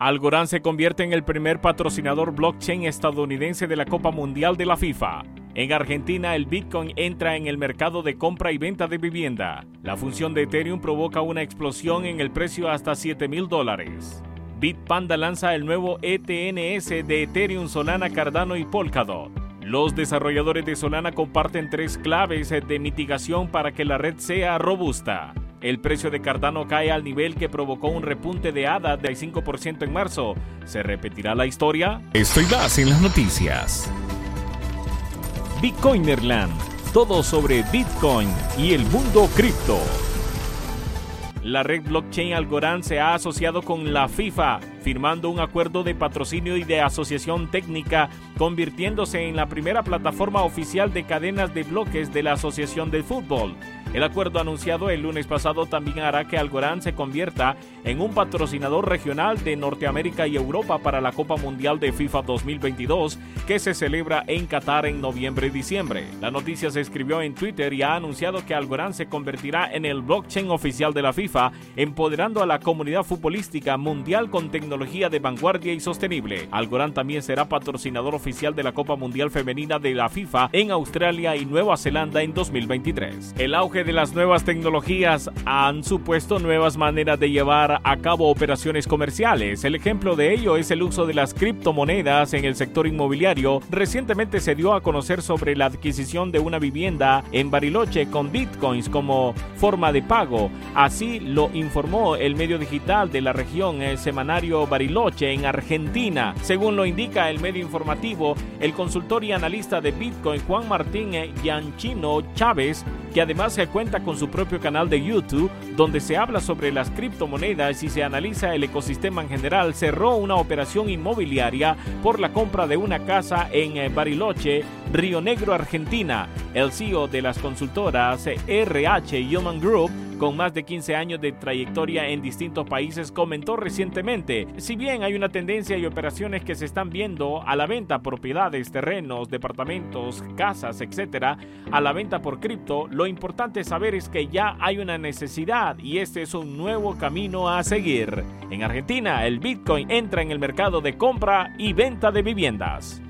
Algorand se convierte en el primer patrocinador blockchain estadounidense de la Copa Mundial de la FIFA. En Argentina, el Bitcoin entra en el mercado de compra y venta de vivienda. La función de Ethereum provoca una explosión en el precio hasta 7 mil dólares. Bitpanda lanza el nuevo ETNS de Ethereum, Solana, Cardano y Polkadot. Los desarrolladores de Solana comparten tres claves de mitigación para que la red sea robusta. El precio de Cardano cae al nivel que provocó un repunte de ADA del 5% en marzo. ¿Se repetirá la historia? Estoy más en las noticias. Bitcoinerland. Todo sobre Bitcoin y el mundo cripto. La red blockchain Algorand se ha asociado con la FIFA, firmando un acuerdo de patrocinio y de asociación técnica, convirtiéndose en la primera plataforma oficial de cadenas de bloques de la Asociación de Fútbol. El acuerdo anunciado el lunes pasado también hará que Algorand se convierta en un patrocinador regional de Norteamérica y Europa para la Copa Mundial de FIFA 2022 que se celebra en Qatar en noviembre y diciembre. La noticia se escribió en Twitter y ha anunciado que Algorand se convertirá en el blockchain oficial de la FIFA, empoderando a la comunidad futbolística mundial con tecnología de vanguardia y sostenible. Algorand también será patrocinador oficial de la Copa Mundial Femenina de la FIFA en Australia y Nueva Zelanda en 2023. El auge de las nuevas tecnologías han supuesto nuevas maneras de llevar a cabo operaciones comerciales. El ejemplo de ello es el uso de las criptomonedas en el sector inmobiliario. Recientemente se dio a conocer sobre la adquisición de una vivienda en Bariloche con bitcoins como forma de pago. Así lo informó el medio digital de la región, el semanario Bariloche en Argentina. Según lo indica el medio informativo, el consultor y analista de Bitcoin Juan Martín Yanchino Chávez, que además se cuenta con su propio canal de YouTube donde se habla sobre las criptomonedas y se analiza el ecosistema en general, cerró una operación inmobiliaria por la compra de una casa en eh, Bariloche, Río Negro, Argentina. El CEO de las consultoras RH Human Group con más de 15 años de trayectoria en distintos países, comentó recientemente, si bien hay una tendencia y operaciones que se están viendo a la venta propiedades, terrenos, departamentos, casas, etcétera, a la venta por cripto, lo importante saber es que ya hay una necesidad y este es un nuevo camino a seguir. En Argentina, el Bitcoin entra en el mercado de compra y venta de viviendas.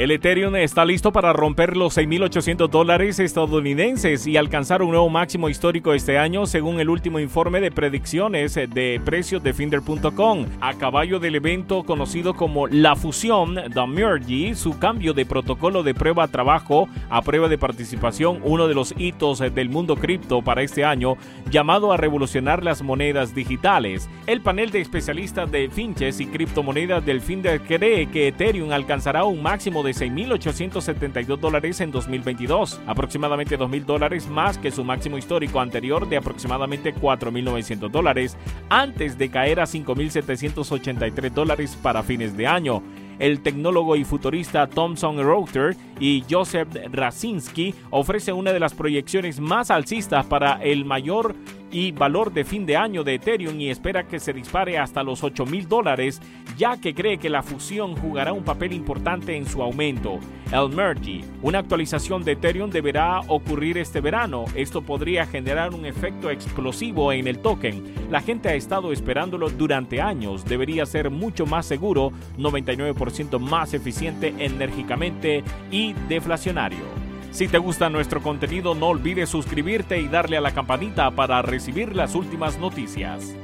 El Ethereum está listo para romper los 6.800 dólares estadounidenses y alcanzar un nuevo máximo histórico este año, según el último informe de predicciones de precios de Finder.com. A caballo del evento conocido como la fusión, The Merge, su cambio de protocolo de prueba a trabajo a prueba de participación, uno de los hitos del mundo cripto para este año, llamado a revolucionar las monedas digitales. El panel de especialistas de finches y criptomonedas del Finder cree que Ethereum alcanzará un máximo de 6.872 dólares en 2022, aproximadamente 2.000 dólares más que su máximo histórico anterior de aproximadamente 4.900 dólares, antes de caer a 5.783 dólares para fines de año. El tecnólogo y futurista Thomson Reuters y Joseph Racinski ofrece una de las proyecciones más alcistas para el mayor y valor de fin de año de Ethereum y espera que se dispare hasta los 8 mil dólares, ya que cree que la fusión jugará un papel importante en su aumento. El Merge, una actualización de Ethereum deberá ocurrir este verano. Esto podría generar un efecto explosivo en el token. La gente ha estado esperándolo durante años. Debería ser mucho más seguro, 99% más eficiente enérgicamente y deflacionario. Si te gusta nuestro contenido, no olvides suscribirte y darle a la campanita para recibir las últimas noticias.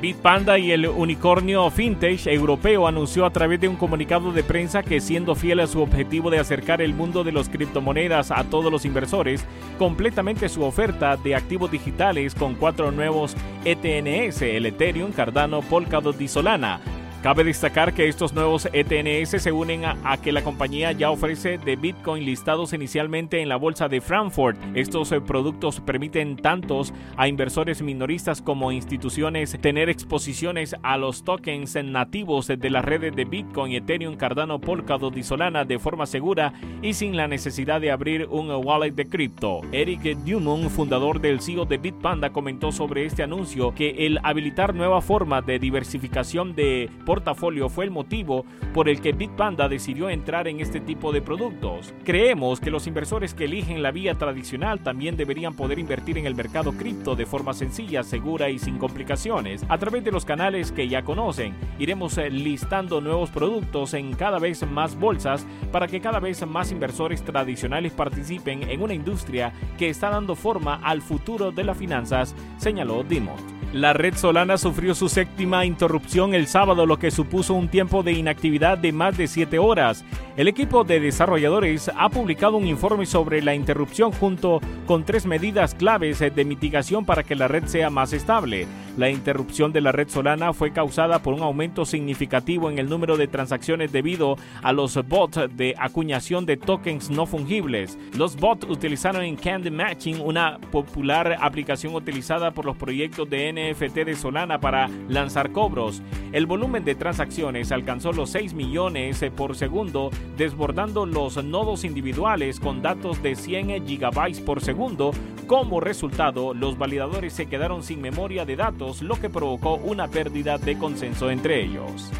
Bitpanda y el unicornio fintech europeo anunció a través de un comunicado de prensa que siendo fiel a su objetivo de acercar el mundo de las criptomonedas a todos los inversores, completamente su oferta de activos digitales con cuatro nuevos ETNS, el Ethereum, Cardano, Polkadot y Solana, Cabe destacar que estos nuevos ETNS se unen a, que la compañía ya ofrece de Bitcoin listados inicialmente en la bolsa de Frankfurt. Estos eh, productos permiten tantos a inversores minoristas como instituciones tener exposiciones a los tokens nativos de las redes de Bitcoin, Ethereum, Cardano, Polkadot y Solana de forma segura y sin la necesidad de abrir un wallet de cripto. Eric Dumont, fundador del CEO de Bitpanda, comentó sobre este anuncio que el habilitar nueva forma de diversificación de portafolio fue el motivo por el que Bitpanda decidió entrar en este tipo de productos. Creemos que los inversores que eligen la vía tradicional también deberían poder invertir en el mercado cripto de forma sencilla, segura y sin complicaciones. A través de los canales que ya conocen, iremos eh, listando nuevos productos en cada vez más bolsas para que cada vez más inversores tradicionales participen en una industria que está dando forma al futuro de las finanzas, señaló Dimot. La red Solana sufrió su séptima interrupción el sábado, lo que supuso un tiempo de inactividad de más de 7 horas. El equipo de desarrolladores ha publicado un informe sobre la interrupción junto con tres medidas claves de mitigación para que la red sea más estable. La interrupción de la red Solana fue causada por un aumento significativo en el número de transacciones debido a los bots de acuñación de tokens no fungibles. Los bots utilizaron en Candy Matching, una popular aplicación utilizada por los proyectos de De Solana para lanzar cobros. El volumen de transacciones alcanzó los 6 millones por segundo, desbordando los nodos individuales con datos de 100 gigabytes por segundo. Como resultado, los validadores se quedaron sin memoria de datos, lo que provocó una pérdida de consenso entre ellos.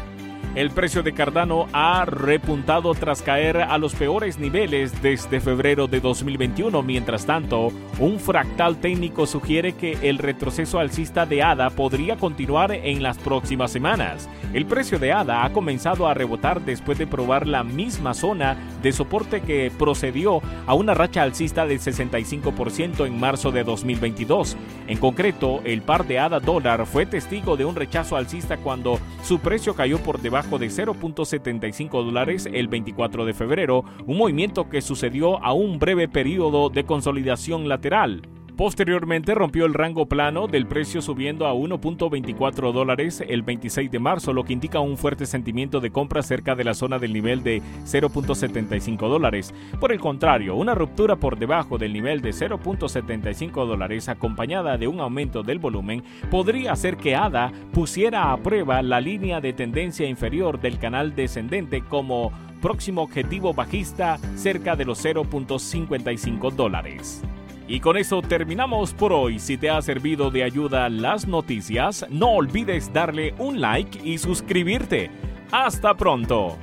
El precio de Cardano ha repuntado tras caer a los peores niveles desde febrero de 2021. Mientras tanto, un fractal técnico sugiere que el retroceso alcista de ADA podría continuar en las próximas semanas. El precio de ADA ha comenzado a rebotar después de probar la misma zona de soporte que procedió a una racha alcista del 65% en marzo de 2022. En concreto, el par de ADA dólar fue testigo de un rechazo alcista cuando su precio cayó por debajo de 0.75 dólares el 24 de febrero, un movimiento que sucedió a un breve periodo de consolidación lateral. Posteriormente rompió el rango plano del precio subiendo a 1.24 dólares el 26 de marzo, lo que indica un fuerte sentimiento de compra cerca de la zona del nivel de 0.75 dólares. Por el contrario, una ruptura por debajo del nivel de 0.75 dólares acompañada de un aumento del volumen podría hacer que ADA pusiera a prueba la línea de tendencia inferior del canal descendente como próximo objetivo bajista cerca de los 0.55 dólares. Y con eso terminamos por hoy. Si te ha servido de ayuda las noticias, no olvides darle un like y suscribirte. Hasta pronto.